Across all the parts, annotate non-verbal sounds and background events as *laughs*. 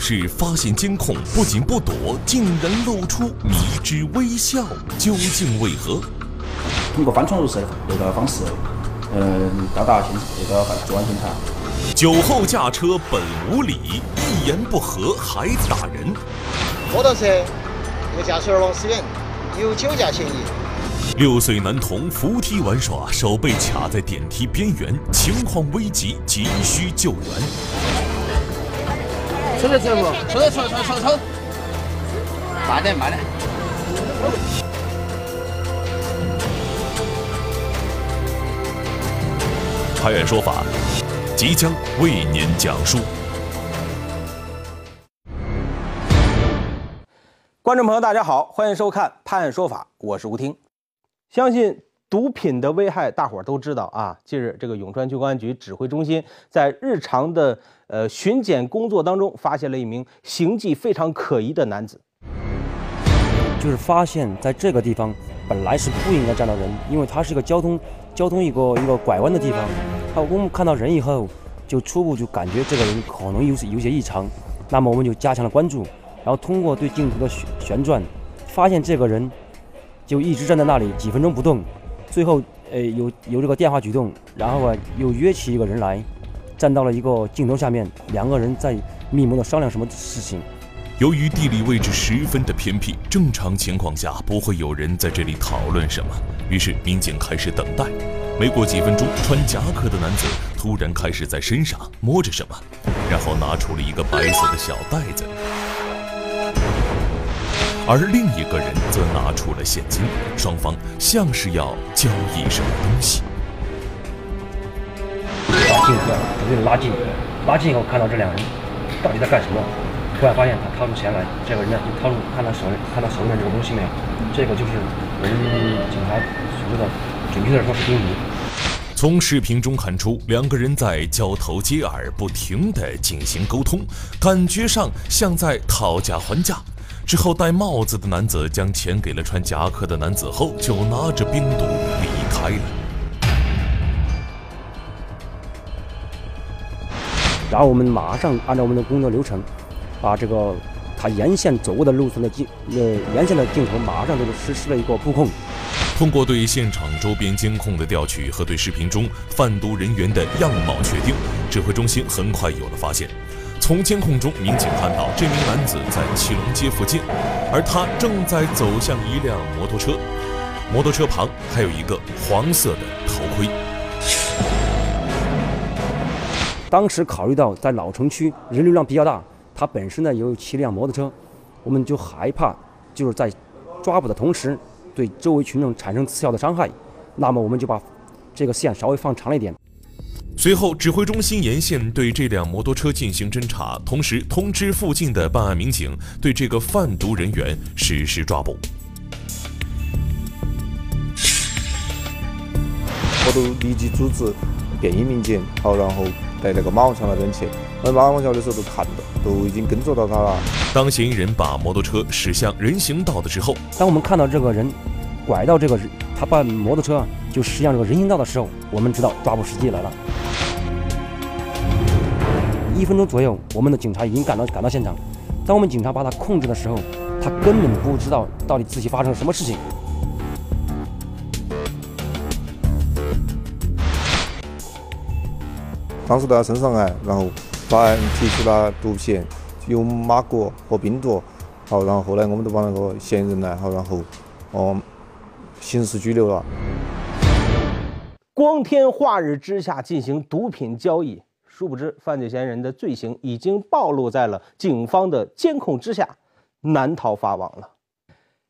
盗贼入室发现监控，不仅不躲，竟然露出迷之微笑，究竟为何？通过翻窗入室的这个方式，嗯，到达现这个作案现场。酒后驾车本无理，一言不合还打人。摩托车这个驾驶员王思远有酒驾嫌疑。六岁男童扶梯玩耍，手被卡在电梯边缘，情况危急，急需救援。出来？出来，出来，出来，出来，慢点，慢点。拍案说法即将为您讲述。观众朋友，大家好，欢迎收看《判案说法》，我是吴听。相信毒品的危害，大伙儿都知道啊。近日，这个永川区公安局指挥中心在日常的呃巡检工作当中，发现了一名形迹非常可疑的男子。就是发现在这个地方本来是不应该站到人，因为它是一个交通交通一个一个拐弯的地方。好，我们看到人以后，就初步就感觉这个人可能有有些异常，那么我们就加强了关注，然后通过对镜头的旋旋转，发现这个人。就一直站在那里几分钟不动，最后，呃，有有这个电话举动，然后啊，又约起一个人来，站到了一个镜头下面，两个人在密谋的商量什么事情。由于地理位置十分的偏僻，正常情况下不会有人在这里讨论什么，于是民警开始等待。没过几分钟，穿夹克的男子突然开始在身上摸着什么，然后拿出了一个白色的小袋子。而另一个人则拿出了现金，双方像是要交易什么东西。拉近，有点拉近，拉近以后看到这两人到底在干什么？突然发现他掏出钱来，这个人呢就掏出看他手看他手里面这个东西没有？这个就是我们警察所说的，准确的说是冰毒。从视频中看出，两个人在交头接耳，不停地进行沟通，感觉上像在讨价还价。之后，戴帽子的男子将钱给了穿夹克的男子后，就拿着冰毒离开了。然后我们马上按照我们的工作流程，把这个他沿线走过的路村的镜呃沿线的镜头马上就是实施了一个布控。通过对现场周边监控的调取和对视频中贩毒人员的样貌确定，指挥中心很快有了发现。从监控中，民警看到这名男子在七龙街附近，而他正在走向一辆摩托车，摩托车旁还有一个黄色的头盔。当时考虑到在老城区人流量比较大，他本身呢也有骑辆摩托车，我们就害怕就是在抓捕的同时对周围群众产生次要的伤害，那么我们就把这个线稍微放长了一点。随后，指挥中心沿线对这辆摩托车进行侦查，同时通知附近的办案民警对这个贩毒人员实施抓捕。我都立即组织便衣民警，好，然后在那个马王桥那边去。在马王桥的时候都看到，都已经跟着到他了。当嫌疑人把摩托车驶向人行道的时候，当我们看到这个人拐到这个，他把摩托车就驶向这个人行道的时候，我们知道抓捕时机来了。一分钟左右，我们的警察已经赶到赶到现场。当我们警察把他控制的时候，他根本不知道到底自己发生了什么事情。当时在他身上哎，然后法案提取了毒品，有马果和冰毒。好，然后后来我们都把那个嫌疑人呢，好，然后哦，刑事拘留了。光天化日之下进行毒品交易。殊不知，犯罪嫌疑人的罪行已经暴露在了警方的监控之下，难逃法网了。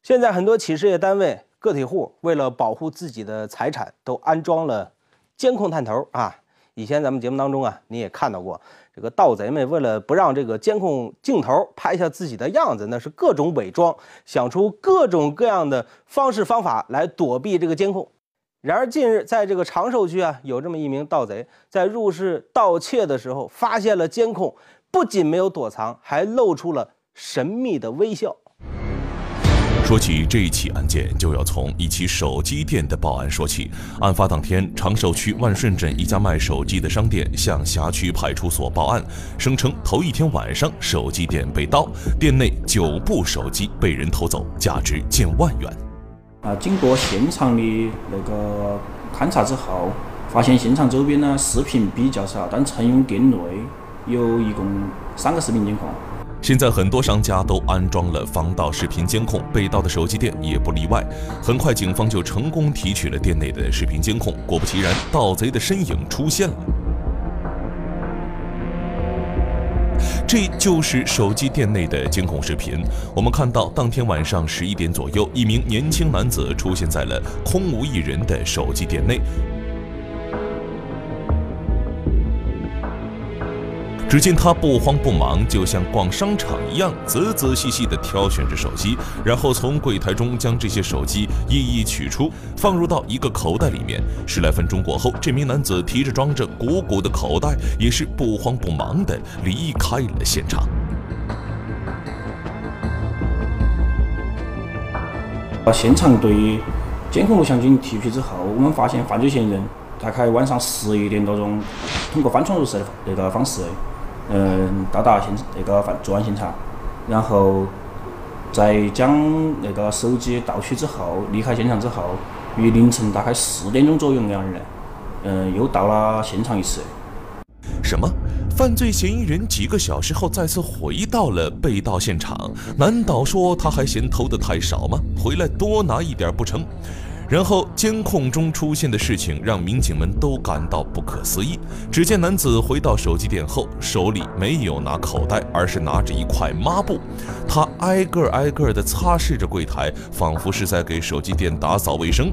现在，很多企事业单位、个体户为了保护自己的财产，都安装了监控探头啊。以前咱们节目当中啊，你也看到过，这个盗贼们为了不让这个监控镜头拍下自己的样子，那是各种伪装，想出各种各样的方式方法来躲避这个监控。然而，近日在这个长寿区啊，有这么一名盗贼，在入室盗窃的时候发现了监控，不仅没有躲藏，还露出了神秘的微笑。说起这一起案件，就要从一起手机店的报案说起。案发当天，长寿区万顺镇一家卖手机的商店向辖区派出所报案，声称头一天晚上手机店被盗，店内九部手机被人偷走，价值近万元。啊，经过现场的那个勘查之后，发现现场周边呢视频比较少，但陈勇店内有一共三个视频监控。现在很多商家都安装了防盗视频监控，被盗的手机店也不例外。很快，警方就成功提取了店内的视频监控。果不其然，盗贼的身影出现了。这就是手机店内的监控视频。我们看到，当天晚上十一点左右，一名年轻男子出现在了空无一人的手机店内。只见他不慌不忙，就像逛商场一样，仔仔细细地挑选着手机，然后从柜台中将这些手机一一取出，放入到一个口袋里面。十来分钟过后，这名男子提着装着鼓鼓的口袋，也是不慌不忙地离开了现场。啊，现场对监控录像进行提取之后，我们发现犯罪嫌疑人大概晚上十一点多钟，通过翻窗入室的那个方式。嗯，到达现那个犯作案现场，然后在将那个手机盗取之后，离开现场之后，于凌晨大概四点钟左右那样的，嗯，又到了现场一次。什么？犯罪嫌疑人几个小时后再次回到了被盗现场？难道说他还嫌偷的太少吗？回来多拿一点不成？然后监控中出现的事情让民警们都感到不可思议。只见男子回到手机店后，手里没有拿口袋，而是拿着一块抹布，他挨个挨个地擦拭着柜台，仿佛是在给手机店打扫卫生。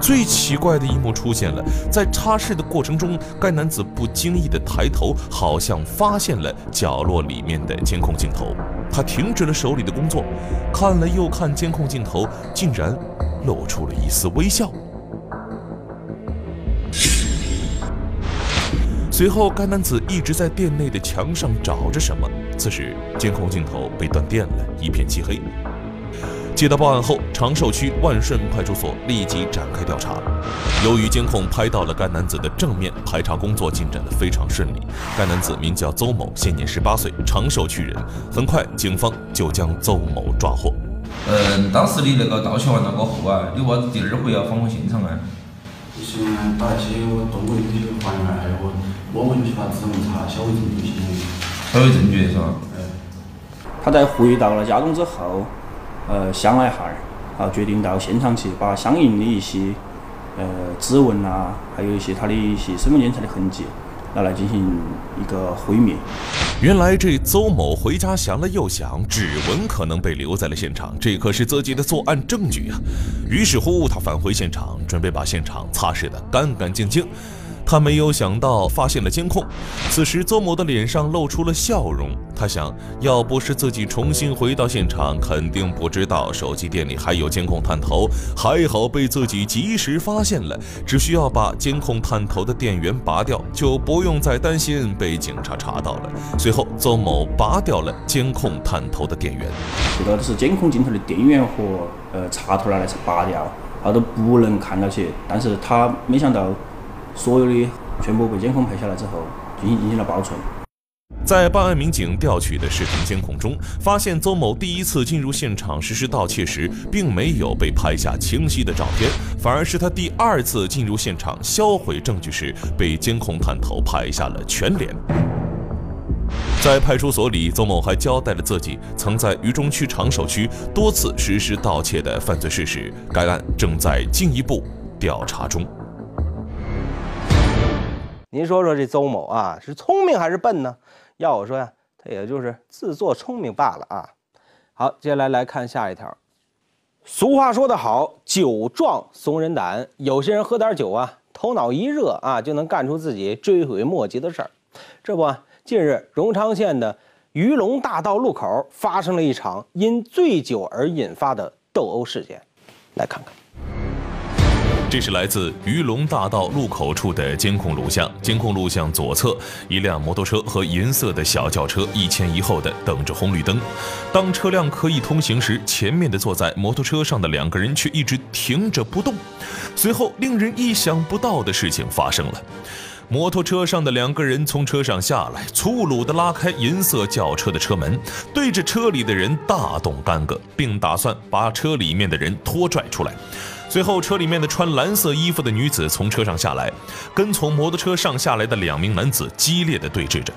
最奇怪的一幕出现了，在擦拭的过程中，该男子不经意的抬头，好像发现了角落里面的监控镜头。他停止了手里的工作，看了又看监控镜头，竟然露出了一丝微笑。随后，该男子一直在店内的墙上找着什么。此时，监控镜头被断电了，一片漆黑。接到报案后，长寿区万顺派出所立即展开调查。由于监控拍到了该男子的正面，排查工作进展得非常顺利。该男子名叫邹某，现年十八岁，长寿区人。很快，警方就将邹某抓获。嗯，当时你那个盗窃完了过后啊，你为啥子第二回要返回现场啊？就是打一些我动过的还原，还有我摸过去把指纹查销毁证据些。销毁证据是吧？他在回到了家中之后。呃，想了一下儿，啊，决定到现场去把相应的一些呃指纹啊，还有一些他的一些身份检查的痕迹拿来进行一个毁灭。原来这邹某回家想了又想，指纹可能被留在了现场，这可是自己的作案证据啊！于是乎，他返回现场，准备把现场擦拭得干干净净。他没有想到发现了监控，此时邹某的脸上露出了笑容。他想，要不是自己重新回到现场，肯定不知道手机店里还有监控探头。还好被自己及时发现了，只需要把监控探头的电源拔掉，就不用再担心被警察查到了。随后，邹某拔掉了监控探头的电源。这个是监控镜头的电源和呃插头拿来拔掉，他都不能看到起。但是他没想到。所有的全部被监控拍下来之后，进行进行了保存。在办案民警调取的视频监控中，发现邹某第一次进入现场实施盗窃时，并没有被拍下清晰的照片，反而是他第二次进入现场销毁证据时，被监控探头拍下了全脸。在派出所里，邹某还交代了自己曾在渝中区长寿区多次实施盗窃的犯罪事实。该案正在进一步调查中。您说说这邹某啊，是聪明还是笨呢？要我说呀，他也就是自作聪明罢了啊。好，接下来来看下一条。俗话说得好，酒壮怂人胆。有些人喝点酒啊，头脑一热啊，就能干出自己追悔莫及的事儿。这不，近日荣昌县的鱼龙大道路口发生了一场因醉酒而引发的斗殴事件，来看看。这是来自鱼龙大道路口处的监控录像。监控录像左侧，一辆摩托车和银色的小轿车一前一后的等着红绿灯。当车辆可以通行时，前面的坐在摩托车上的两个人却一直停着不动。随后，令人意想不到的事情发生了。摩托车上的两个人从车上下来，粗鲁地拉开银色轿车的车门，对着车里的人大动干戈，并打算把车里面的人拖拽出来。随后，车里面的穿蓝色衣服的女子从车上下来，跟从摩托车上下来的两名男子激烈的对峙着。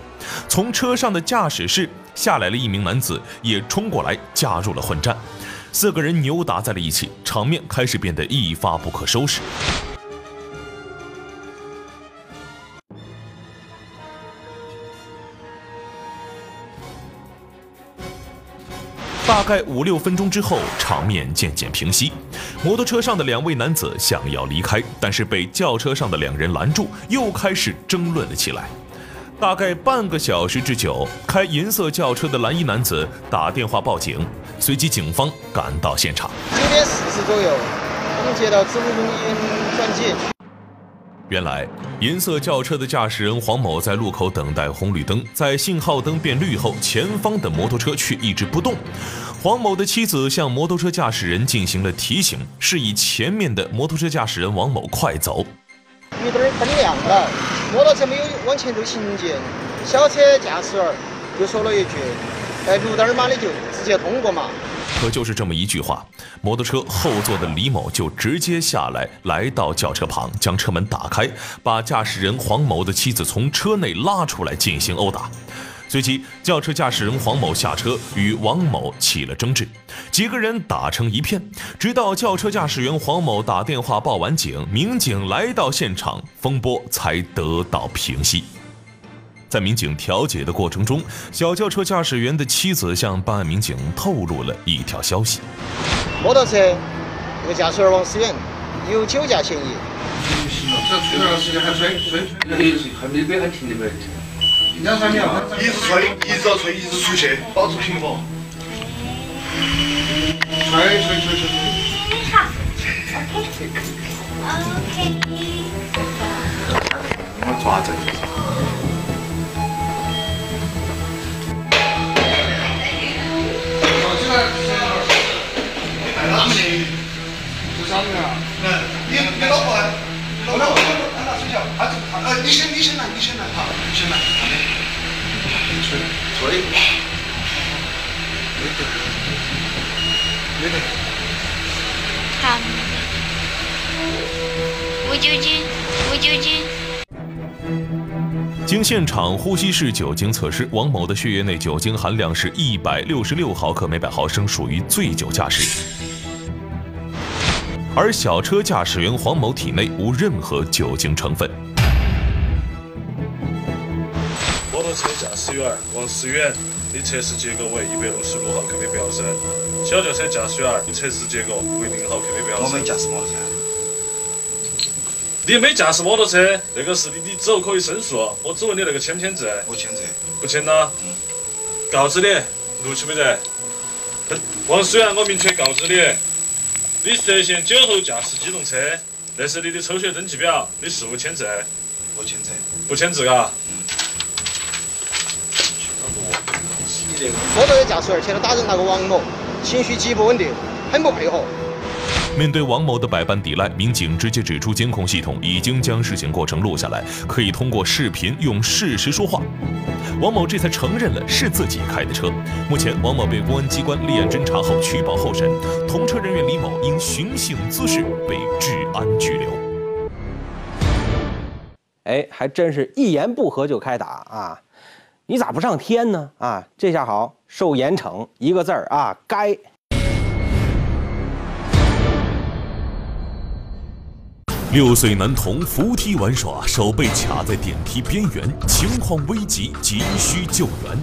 从车上的驾驶室下来了一名男子，也冲过来加入了混战。四个人扭打在了一起，场面开始变得一发不可收拾。大概五六分钟之后，场面渐渐平息。摩托车上的两位男子想要离开，但是被轿车上的两人拦住，又开始争论了起来。大概半个小时之久，开银色轿车的蓝衣男子打电话报警，随即警方赶到现场。九点四十左右，我们接到指挥中心转接。原来，银色轿车的驾驶人黄某在路口等待红绿灯，在信号灯变绿后，前方的摩托车却一直不动。黄某的妻子向摩托车驾驶人进行了提醒，示意前面的摩托车驾驶人王某快走。绿灯灯亮了，摩托车没有往前走行进，小车驾驶员就说了一句：“哎，绿灯嘛，你就直接通过嘛。”可就是这么一句话，摩托车后座的李某就直接下来，来到轿车旁，将车门打开，把驾驶人黄某的妻子从车内拉出来进行殴打。随即，轿车驾驶人黄某下车与王某起了争执，几个人打成一片，直到轿车驾驶员黄某打电话报完警，民警来到现场，风波才得到平息。在民警调解的过程中，小轿车驾驶员的妻子向办案民警透露了一条消息：摩托车这个驾驶员王思远有酒驾嫌疑。行了，这吹了时间还吹吹，还没给还停的没？两三秒，一直吹，一直吹，一直出去，保持平衡。吹吹吹吹吹。我抓着。吹。没得。好。无酒精，无酒精。经现场呼吸式酒精测试，王某的血液内酒精含量是一百六十六毫克每百毫升，属于醉酒驾驶。而小车驾驶员黄某体内无任何酒精成分。驾驶员王思远，你测试结果为一百六十六毫克每百毫升。小轿车驾驶员，你测试结果为零毫克每百毫升。我没驾驶摩托车。你没驾驶摩托车，那个是你，你之后可以申诉。我只问你那个签不签字？我签字。不签呐？嗯。告知你，录取没得？王思远，我明确告知你。你涉嫌酒后驾驶机动车，那是你的抽血登记表，你是否签字？不签字。不签字嘎？嗯。摩托车驾驶员前头打人那个王某，情绪极不稳定，很不配合。面对王某的百般抵赖，民警直接指出，监控系统已经将事情过程录下来，可以通过视频用事实说话。王某这才承认了是自己开的车。目前，王某被公安机关立案侦查后取保候审，同车人员李某因寻衅滋事被治安拘留。哎，还真是一言不合就开打啊！你咋不上天呢？啊，这下好，受严惩，一个字儿啊，该。六岁男童扶梯玩耍，手被卡在电梯边缘，情况危急，急需救援。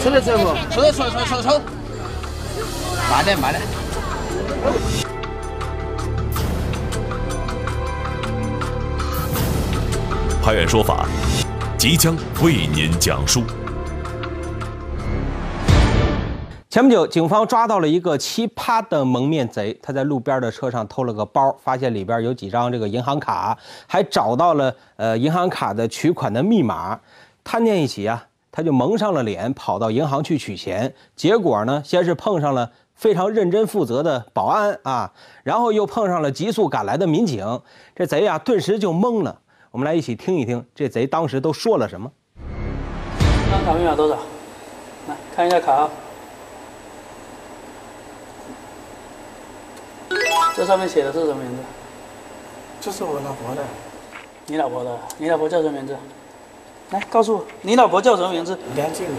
出来，出来，出来，出来，出来，出来，慢点，慢点。拍案说法，即将为您讲述。前不久，警方抓到了一个奇葩的蒙面贼，他在路边的车上偷了个包，发现里边有几张这个银行卡，还找到了呃银行卡的取款的密码。贪念一起啊，他就蒙上了脸，跑到银行去取钱。结果呢，先是碰上了非常认真负责的保安啊，然后又碰上了急速赶来的民警，这贼啊顿时就懵了。我们来一起听一听这贼当时都说了什么。银行卡密码多少？来看一下卡号。这上面写的是什么名字？这是我老婆的。你老婆的？你老婆叫什么名字？来告诉我，你老婆叫什么名字？梁静茹。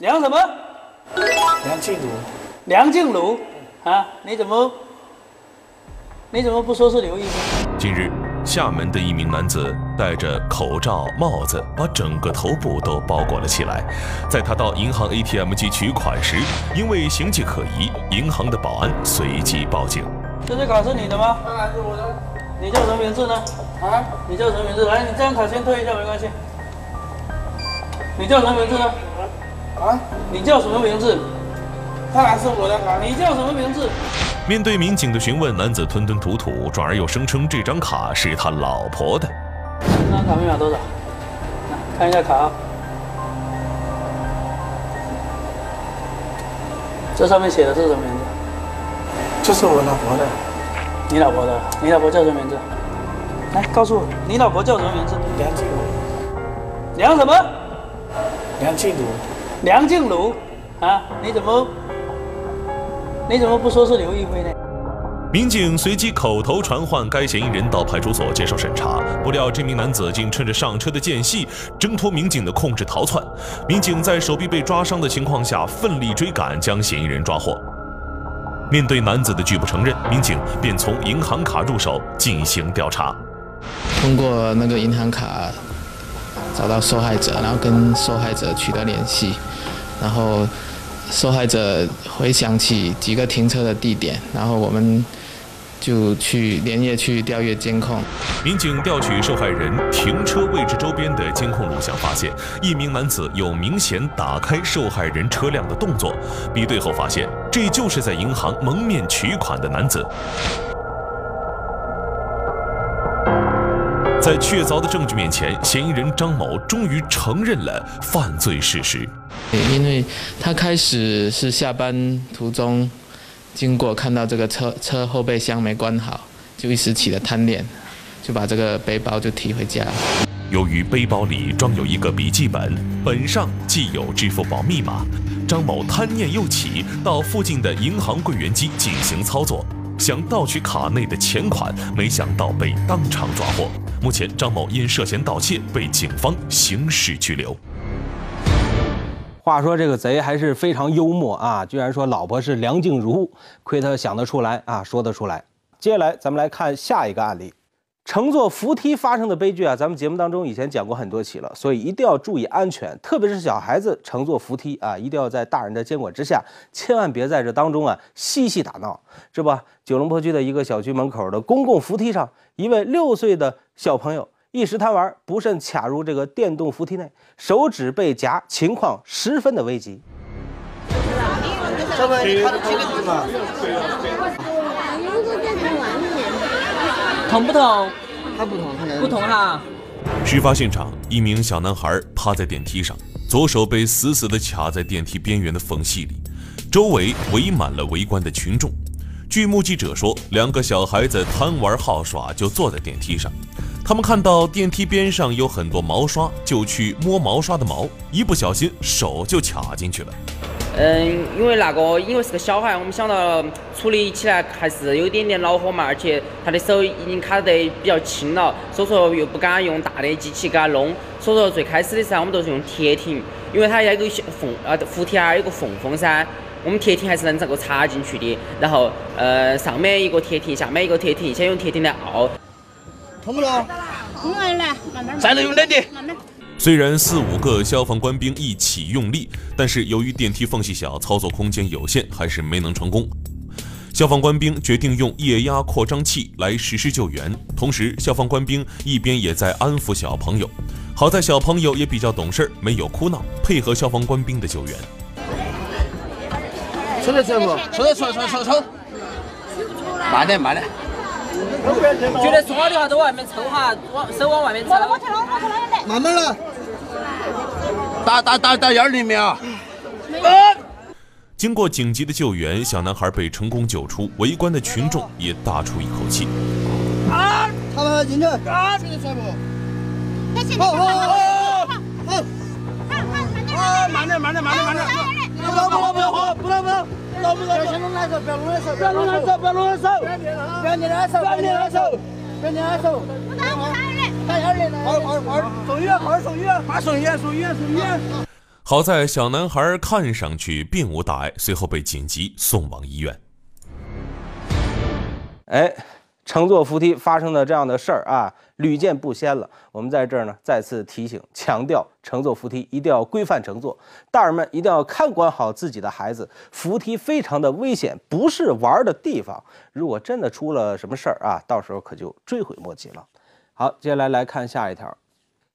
梁什么？梁静茹。梁静茹？啊？你怎么？你怎么不说是刘亦菲？近日。厦门的一名男子戴着口罩、帽子，把整个头部都包裹了起来。在他到银行 ATM 机取款时，因为形迹可疑，银行的保安随即报警。这张卡是你的吗？当然是我的。你叫什么名字呢？啊？你叫什么名字？来，你这张卡先退一下，没关系。你叫什么名字呢？啊？你叫什么名字？当然是我的卡。你叫什么名字？面对民警的询问，男子吞吞吐吐，转而又声称这张卡是他老婆的。这张卡密码多少？看一下卡啊。这上面写的是什么名字？这是我老婆的。你老婆的？你老婆叫什么名字？来告诉我，你老婆叫什么名字？梁静茹。梁什么？梁静茹。梁静茹？啊？你怎么？你怎么不说是刘亦菲呢？民警随即口头传唤该嫌疑人到派出所接受审查，不料这名男子竟趁着上车的间隙挣脱民警的控制逃窜。民警在手臂被抓伤的情况下奋力追赶，将嫌疑人抓获。面对男子的拒不承认，民警便从银行卡入手进行调查。通过那个银行卡找到受害者，然后跟受害者取得联系，然后。受害者回想起几个停车的地点，然后我们就去连夜去调阅监控。民警调取受害人停车位置周边的监控录像，发现一名男子有明显打开受害人车辆的动作。比对后发现，这就是在银行蒙面取款的男子。在确凿的证据面前，嫌疑人张某终于承认了犯罪事实。因为他开始是下班途中经过，看到这个车车后备箱没关好，就一时起了贪念，就把这个背包就提回家。由于背包里装有一个笔记本，本上既有支付宝密码，张某贪念又起，到附近的银行柜员机进行操作，想盗取卡内的钱款，没想到被当场抓获。目前，张某因涉嫌盗窃被警方刑事拘留。话说这个贼还是非常幽默啊，居然说老婆是梁静茹，亏他想得出来啊，说得出来。接下来咱们来看下一个案例，乘坐扶梯发生的悲剧啊，咱们节目当中以前讲过很多起了，所以一定要注意安全，特别是小孩子乘坐扶梯啊，一定要在大人的监管之下，千万别在这当中啊嬉戏打闹，是吧？九龙坡区的一个小区门口的公共扶梯上。一位六岁的小朋友一时贪玩，不慎卡入这个电动扶梯内，手指被夹，情况十分的危急。疼不疼？他不疼，不疼哈。事发现场，一名小男孩趴在电梯上，左手被死死地卡在电梯边缘的缝隙里，周围围满了围观的群众。据目击者说，两个小孩子贪玩好耍，就坐在电梯上。他们看到电梯边上有很多毛刷，就去摸毛刷的毛，一不小心手就卡进去了。嗯，因为那个因为是个小孩，我们想到处理起来还是有一点点恼火嘛，而且他的手已经卡得比较轻了，所以说又不敢用大的机器给他弄，所以说最开始的时候我们都是用铁停，因为它有个缝啊，扶梯啊有个缝缝噻。我们铁梯还是能这个插进去的，然后呃上面一个铁梯，下面一个铁梯，先用铁梯来拗。通不痛？痛了，来，慢慢。再用点点。虽然四五个消防官兵一起用力，但是由于电梯缝隙小，操作空间有限，还是没能成功。消防官兵决定用液压扩张器来实施救援，同时消防官兵一边也在安抚小朋友。好在小朋友也比较懂事，没有哭闹，配合消防官兵的救援。抽得出来不？抽得出来，出来抽。慢点，慢点。觉得说的话都往外面抽哈，往手往外面抽。慢慢来。打打打打幺二零没有？经过紧急的救援，小男孩被成功救出，围观的群众也大出一口气。啊！他们进去。啊！抽得出来不？好好好好好。啊！慢点，慢点，慢点，慢点。不能不能不能喝，不能不能。不要弄来手，不要弄来手，不要弄来手，不要弄来手，不要捏来手，不要捏来手，不要捏来手。打幺二零，打幺二零，快快快，送医院，快送医院，快送医院，送医院，送医院。好在小男孩看上去并无大碍，随后被紧急送往医院。哎，乘坐扶梯发生的这样的事儿啊，屡见不鲜了。我们在这儿呢，再次提醒、强调，乘坐扶梯一定要规范乘坐，大人们一定要看管好自己的孩子。扶梯非常的危险，不是玩的地方。如果真的出了什么事儿啊，到时候可就追悔莫及了。好，接下来来看下一条。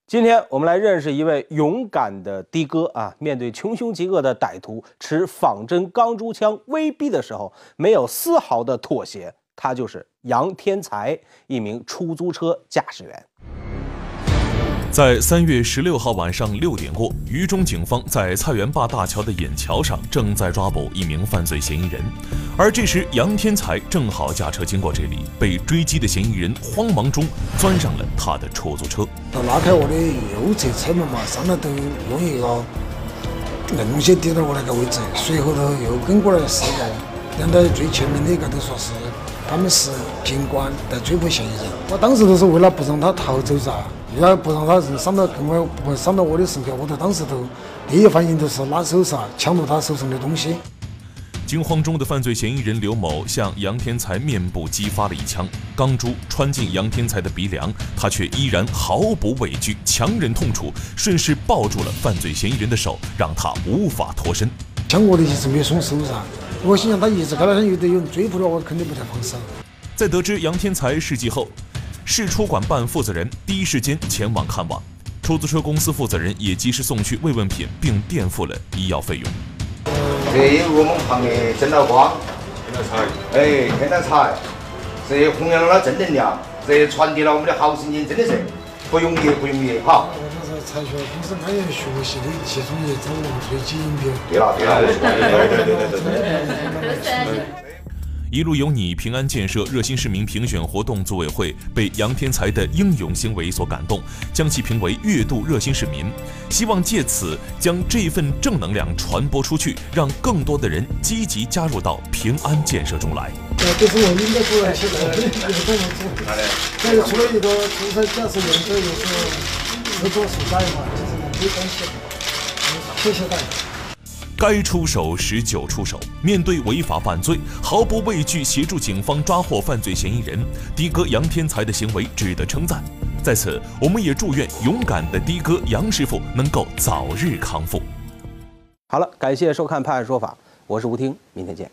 今天我们来认识一位勇敢的的哥啊！面对穷凶极恶的歹徒持仿真钢珠枪威逼的时候，没有丝毫的妥协。他就是杨天才，一名出租车驾驶员。在三月十六号晚上六点过，渝中警方在菜园坝大桥的眼桥上正在抓捕一名犯罪嫌疑人，而这时杨天才正好驾车经过这里，被追击的嫌疑人慌忙中钻上了他的出租车。他拉开我的右侧车门嘛，上来都用一个硬东西抵到我那个位置，随后头又跟过来四个，两在最前面的一个都说是他们是警官在追捕嫌疑人，我当时都是为了不让他逃走噻。要不让他人伤到跟我不伤到我的身高，我头当时都第一反应都是拉手刹抢夺他手上的东西。惊慌中的犯罪嫌疑人刘某向杨天才面部击发了一枪，钢珠穿进杨天才的鼻梁，他却依然毫不畏惧，强忍痛楚，顺势抱住了犯罪嫌疑人的手，让他无法脱身。枪我的一直没松手噻，我心想他一直开到像有得有人追捕了我，肯定不太放手。在得知杨天才事迹后。市出管办负责人第一时间前往看望，出租车公司负责人也及时送去慰问品，并垫付了医药费用。这有我们旁的正道光，天道财，哎，天道财，这弘扬了正能量，这传递了我们的好声音，真的是不容易，不容易，哈。我 *laughs* 是公司开源学习的其中一种推基因的。对了，对了，对对对对对对对。一路有你平安建设热心市民评选活动组委会被杨天才的英勇行为所感动，将其评为月度热心市民，希望借此将这份正能量传播出去，让更多的人积极加入到平安建设中来。这是我应该做的，现在有这么做。这个除了一个出租车驾驶员，这又是合作所在嘛，就是人际关系。谢谢大家。该出手时就出手，面对违法犯罪，毫不畏惧协助警方抓获犯罪嫌疑人。的哥杨天才的行为值得称赞，在此我们也祝愿勇敢的的哥杨师傅能够早日康复。好了，感谢收看《判案说法》，我是吴听，明天见。